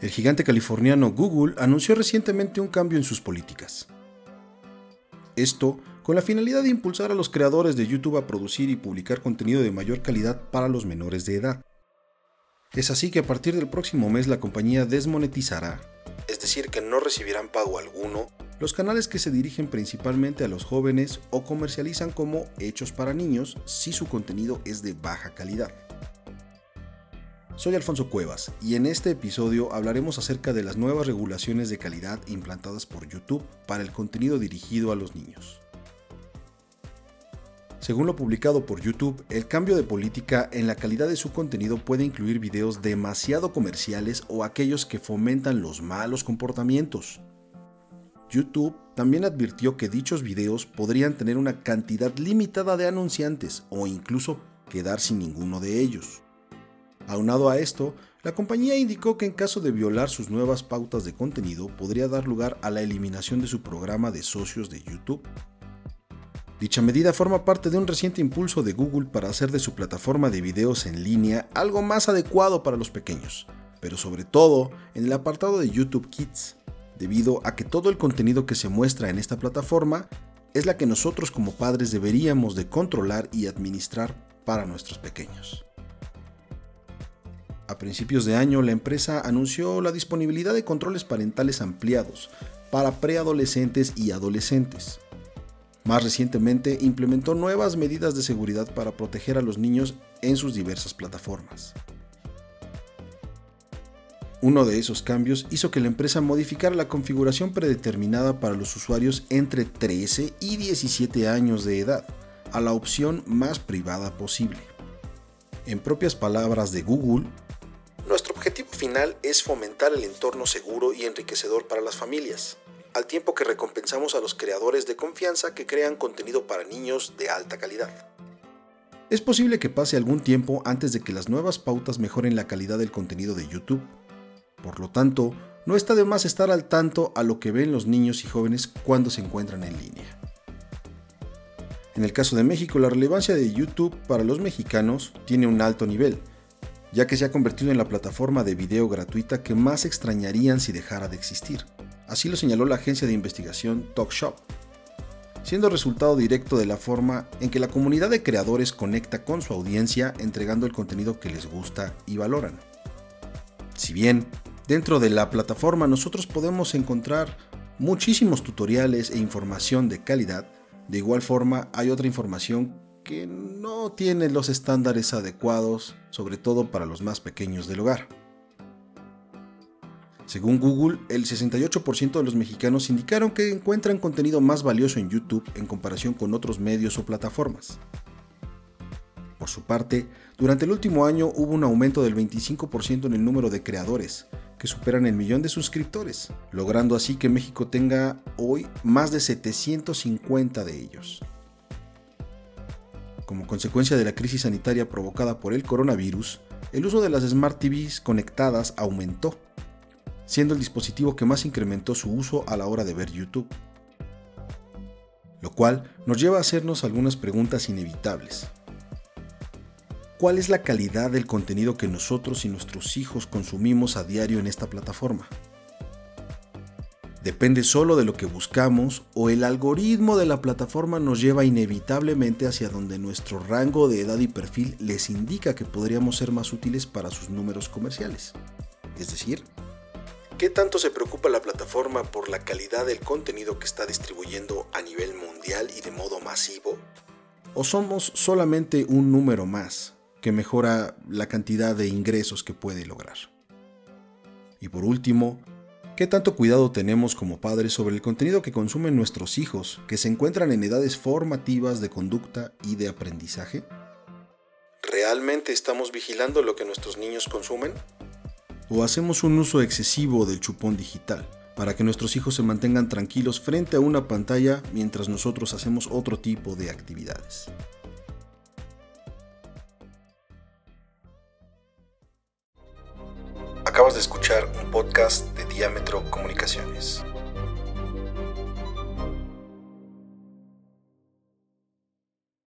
El gigante californiano Google anunció recientemente un cambio en sus políticas. Esto con la finalidad de impulsar a los creadores de YouTube a producir y publicar contenido de mayor calidad para los menores de edad. Es así que a partir del próximo mes la compañía desmonetizará, es decir, que no recibirán pago alguno, los canales que se dirigen principalmente a los jóvenes o comercializan como hechos para niños si su contenido es de baja calidad. Soy Alfonso Cuevas y en este episodio hablaremos acerca de las nuevas regulaciones de calidad implantadas por YouTube para el contenido dirigido a los niños. Según lo publicado por YouTube, el cambio de política en la calidad de su contenido puede incluir videos demasiado comerciales o aquellos que fomentan los malos comportamientos. YouTube también advirtió que dichos videos podrían tener una cantidad limitada de anunciantes o incluso quedar sin ninguno de ellos. Aunado a esto, la compañía indicó que en caso de violar sus nuevas pautas de contenido podría dar lugar a la eliminación de su programa de socios de YouTube. Dicha medida forma parte de un reciente impulso de Google para hacer de su plataforma de videos en línea algo más adecuado para los pequeños, pero sobre todo en el apartado de YouTube Kids, debido a que todo el contenido que se muestra en esta plataforma es la que nosotros como padres deberíamos de controlar y administrar para nuestros pequeños. A principios de año, la empresa anunció la disponibilidad de controles parentales ampliados para preadolescentes y adolescentes. Más recientemente, implementó nuevas medidas de seguridad para proteger a los niños en sus diversas plataformas. Uno de esos cambios hizo que la empresa modificara la configuración predeterminada para los usuarios entre 13 y 17 años de edad, a la opción más privada posible. En propias palabras de Google, final es fomentar el entorno seguro y enriquecedor para las familias, al tiempo que recompensamos a los creadores de confianza que crean contenido para niños de alta calidad. Es posible que pase algún tiempo antes de que las nuevas pautas mejoren la calidad del contenido de YouTube. Por lo tanto, no está de más estar al tanto a lo que ven los niños y jóvenes cuando se encuentran en línea. En el caso de México, la relevancia de YouTube para los mexicanos tiene un alto nivel, ya que se ha convertido en la plataforma de video gratuita que más extrañarían si dejara de existir. Así lo señaló la agencia de investigación TalkShop, siendo resultado directo de la forma en que la comunidad de creadores conecta con su audiencia entregando el contenido que les gusta y valoran. Si bien dentro de la plataforma nosotros podemos encontrar muchísimos tutoriales e información de calidad, de igual forma hay otra información que no tiene los estándares adecuados, sobre todo para los más pequeños del hogar. Según Google, el 68% de los mexicanos indicaron que encuentran contenido más valioso en YouTube en comparación con otros medios o plataformas. Por su parte, durante el último año hubo un aumento del 25% en el número de creadores, que superan el millón de suscriptores, logrando así que México tenga hoy más de 750 de ellos. Como consecuencia de la crisis sanitaria provocada por el coronavirus, el uso de las Smart TVs conectadas aumentó, siendo el dispositivo que más incrementó su uso a la hora de ver YouTube. Lo cual nos lleva a hacernos algunas preguntas inevitables. ¿Cuál es la calidad del contenido que nosotros y nuestros hijos consumimos a diario en esta plataforma? Depende solo de lo que buscamos o el algoritmo de la plataforma nos lleva inevitablemente hacia donde nuestro rango de edad y perfil les indica que podríamos ser más útiles para sus números comerciales. Es decir, ¿qué tanto se preocupa la plataforma por la calidad del contenido que está distribuyendo a nivel mundial y de modo masivo? ¿O somos solamente un número más que mejora la cantidad de ingresos que puede lograr? Y por último, ¿Qué tanto cuidado tenemos como padres sobre el contenido que consumen nuestros hijos que se encuentran en edades formativas de conducta y de aprendizaje? ¿Realmente estamos vigilando lo que nuestros niños consumen? ¿O hacemos un uso excesivo del chupón digital para que nuestros hijos se mantengan tranquilos frente a una pantalla mientras nosotros hacemos otro tipo de actividades? Acabas de escuchar un podcast de Diámetro Comunicaciones.